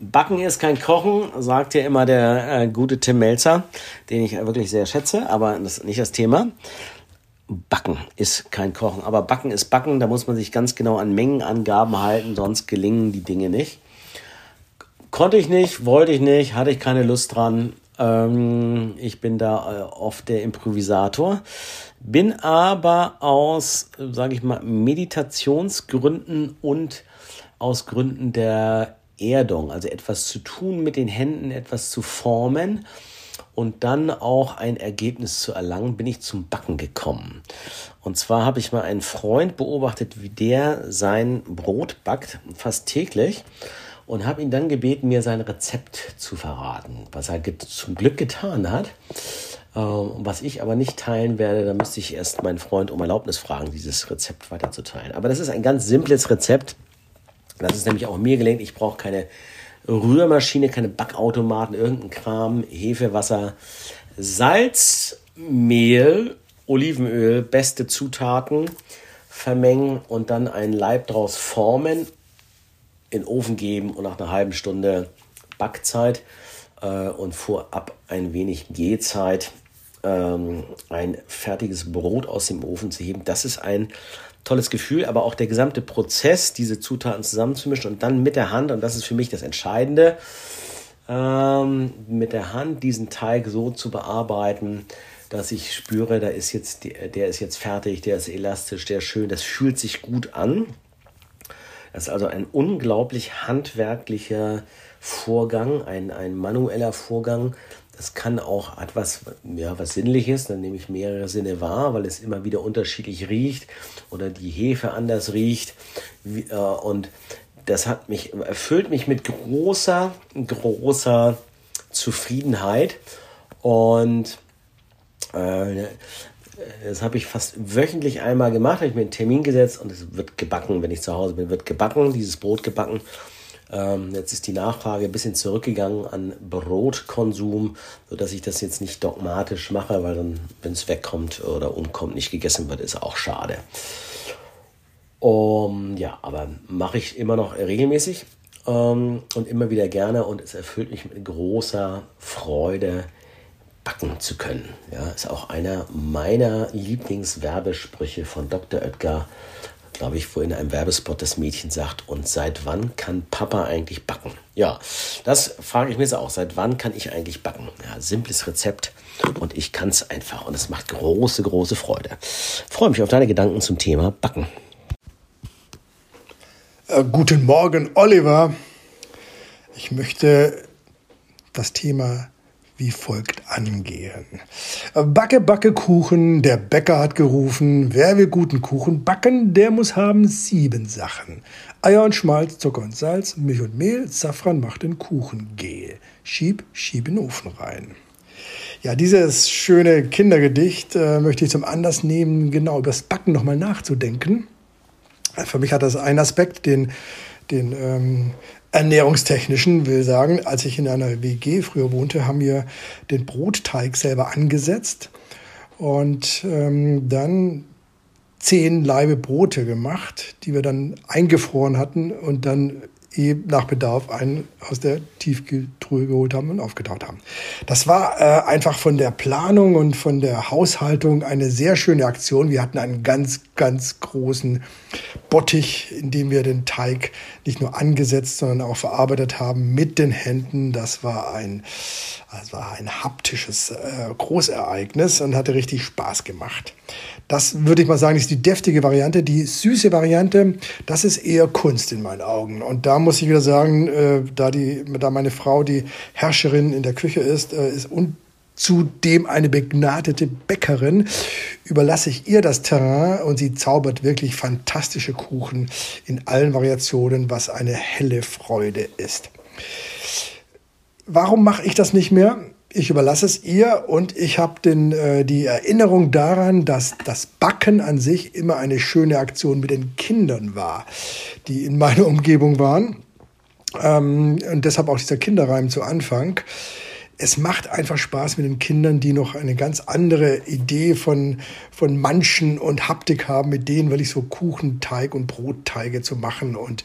Backen ist kein Kochen, sagt ja immer der äh, gute Tim Melzer, den ich wirklich sehr schätze, aber das ist nicht das Thema. Backen ist kein Kochen, aber Backen ist Backen, da muss man sich ganz genau an Mengenangaben halten, sonst gelingen die Dinge nicht. Konnte ich nicht, wollte ich nicht, hatte ich keine Lust dran. Ähm, ich bin da äh, oft der Improvisator, bin aber aus, sage ich mal, Meditationsgründen und aus Gründen der Erdung, also etwas zu tun mit den Händen, etwas zu formen und dann auch ein Ergebnis zu erlangen, bin ich zum Backen gekommen. Und zwar habe ich mal einen Freund beobachtet, wie der sein Brot backt, fast täglich, und habe ihn dann gebeten, mir sein Rezept zu verraten, was er zum Glück getan hat. Ähm, was ich aber nicht teilen werde, da müsste ich erst meinen Freund um Erlaubnis fragen, dieses Rezept weiterzuteilen. Aber das ist ein ganz simples Rezept das ist nämlich auch mir gelingt. Ich brauche keine Rührmaschine, keine Backautomaten, irgendein Kram, Hefe, Wasser, Salz, Mehl, Olivenöl, beste Zutaten vermengen und dann einen Leib draus formen, in den Ofen geben und nach einer halben Stunde Backzeit äh, und vorab ein wenig Gehzeit ähm, ein fertiges Brot aus dem Ofen zu heben. Das ist ein tolles Gefühl, aber auch der gesamte Prozess, diese Zutaten zusammenzumischen und dann mit der Hand, und das ist für mich das Entscheidende, ähm, mit der Hand diesen Teig so zu bearbeiten, dass ich spüre, da ist jetzt, der ist jetzt fertig, der ist elastisch, der ist schön, das fühlt sich gut an. Das ist also ein unglaublich handwerklicher Vorgang, ein, ein manueller Vorgang, das kann auch etwas, ja, was Sinnliches, dann nehme ich mehrere Sinne wahr, weil es immer wieder unterschiedlich riecht oder die Hefe anders riecht. Äh, und das hat mich, erfüllt mich mit großer, großer Zufriedenheit. Und äh, das habe ich fast wöchentlich einmal gemacht, habe ich mir einen Termin gesetzt und es wird gebacken, wenn ich zu Hause bin, wird gebacken, dieses Brot gebacken. Ähm, jetzt ist die Nachfrage ein bisschen zurückgegangen an Brotkonsum, sodass ich das jetzt nicht dogmatisch mache, weil dann, wenn es wegkommt oder umkommt, nicht gegessen wird, ist auch schade. Um, ja, aber mache ich immer noch regelmäßig ähm, und immer wieder gerne und es erfüllt mich mit großer Freude, backen zu können. Ja, ist auch einer meiner Lieblingswerbesprüche von Dr. Oetker glaube ich, wo in einem Werbespot das Mädchen sagt, und seit wann kann Papa eigentlich backen? Ja, das frage ich mir jetzt auch. Seit wann kann ich eigentlich backen? Ja, simples Rezept und ich kann es einfach und es macht große, große Freude. freue mich auf deine Gedanken zum Thema Backen. Äh, guten Morgen, Oliver. Ich möchte das Thema wie folgt angehen. Backe, backe Kuchen, der Bäcker hat gerufen, wer will guten Kuchen backen, der muss haben sieben Sachen. Eier und Schmalz, Zucker und Salz, Milch und Mehl, Safran macht den Kuchen gel. Schieb, schieb in den Ofen rein. Ja, dieses schöne Kindergedicht äh, möchte ich zum Anlass nehmen, genau über das Backen nochmal nachzudenken. Für mich hat das einen Aspekt, den, den ähm, ernährungstechnischen will sagen, als ich in einer WG früher wohnte, haben wir den Brotteig selber angesetzt und ähm, dann zehn Laibe Brote gemacht, die wir dann eingefroren hatten und dann nach Bedarf einen aus der Tiefkühltruhe geholt haben und aufgetaut haben. Das war äh, einfach von der Planung und von der Haushaltung eine sehr schöne Aktion. Wir hatten einen ganz, ganz großen Bottich, in dem wir den Teig nicht nur angesetzt, sondern auch verarbeitet haben mit den Händen. Das war ein, das war ein haptisches äh, Großereignis und hatte richtig Spaß gemacht. Das würde ich mal sagen, ist die deftige Variante. Die süße Variante, das ist eher Kunst in meinen Augen. Und da muss ich wieder sagen, äh, da, die, da meine Frau die Herrscherin in der Küche ist, äh, ist und zudem eine begnadete Bäckerin, überlasse ich ihr das Terrain und sie zaubert wirklich fantastische Kuchen in allen Variationen, was eine helle Freude ist. Warum mache ich das nicht mehr? ich überlasse es ihr und ich habe äh, die Erinnerung daran, dass das Backen an sich immer eine schöne Aktion mit den Kindern war, die in meiner Umgebung waren. Ähm, und deshalb auch dieser Kinderreim zu Anfang es macht einfach Spaß mit den Kindern, die noch eine ganz andere Idee von, von Manchen und Haptik haben, mit denen will ich so Kuchenteig und Brotteige zu machen und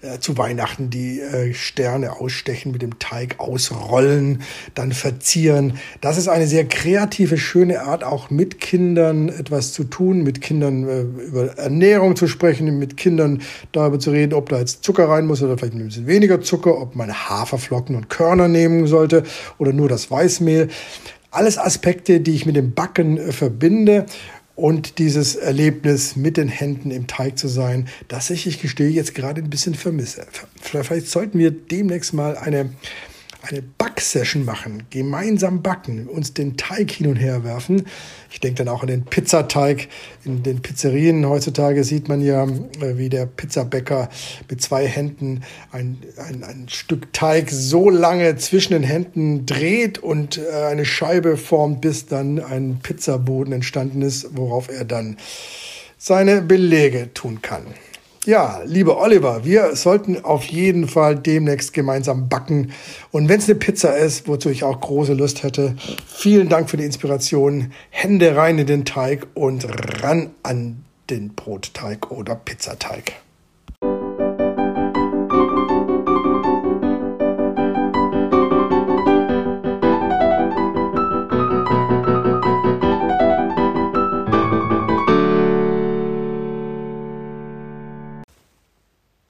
äh, zu Weihnachten die äh, Sterne ausstechen, mit dem Teig ausrollen, dann verzieren. Das ist eine sehr kreative, schöne Art, auch mit Kindern etwas zu tun, mit Kindern äh, über Ernährung zu sprechen, mit Kindern darüber zu reden, ob da jetzt Zucker rein muss oder vielleicht ein bisschen weniger Zucker, ob man Haferflocken und Körner nehmen sollte oder nur das Weißmehl. Alles Aspekte, die ich mit dem Backen äh, verbinde und dieses Erlebnis mit den Händen im Teig zu sein, das ich, ich gestehe, jetzt gerade ein bisschen vermisse. Vielleicht sollten wir demnächst mal eine eine Backsession machen, gemeinsam backen, uns den Teig hin und her werfen. Ich denke dann auch an den Pizzateig. In den Pizzerien heutzutage sieht man ja, äh, wie der Pizzabäcker mit zwei Händen ein, ein, ein Stück Teig so lange zwischen den Händen dreht und äh, eine Scheibe formt, bis dann ein Pizzaboden entstanden ist, worauf er dann seine Belege tun kann. Ja, liebe Oliver, wir sollten auf jeden Fall demnächst gemeinsam backen. Und wenn es eine Pizza ist, wozu ich auch große Lust hätte, vielen Dank für die Inspiration. Hände rein in den Teig und ran an den Brotteig oder Pizzateig.